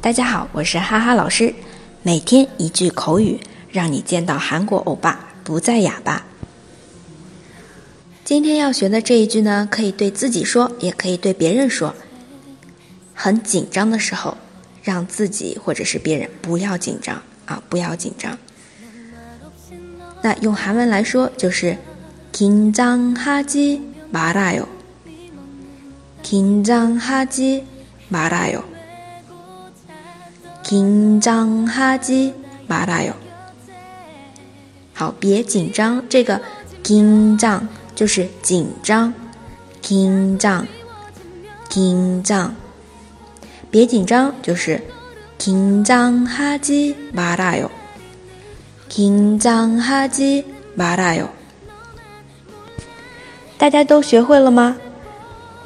大家好，我是哈哈老师。每天一句口语，让你见到韩国欧巴不再哑巴。今天要学的这一句呢，可以对自己说，也可以对别人说。很紧张的时候，让自己或者是别人不要紧张啊，不要紧张。那用韩文来说就是“긴장하지마라요”。 긴장하지말아 요。 紧张哈基马拉哟，紧张哈基马拉哟。好，别紧张，这个紧张就是紧张，紧张，紧张。别紧张就是紧张哈基马拉哟，紧张哈基马拉哟。大家都学会了吗？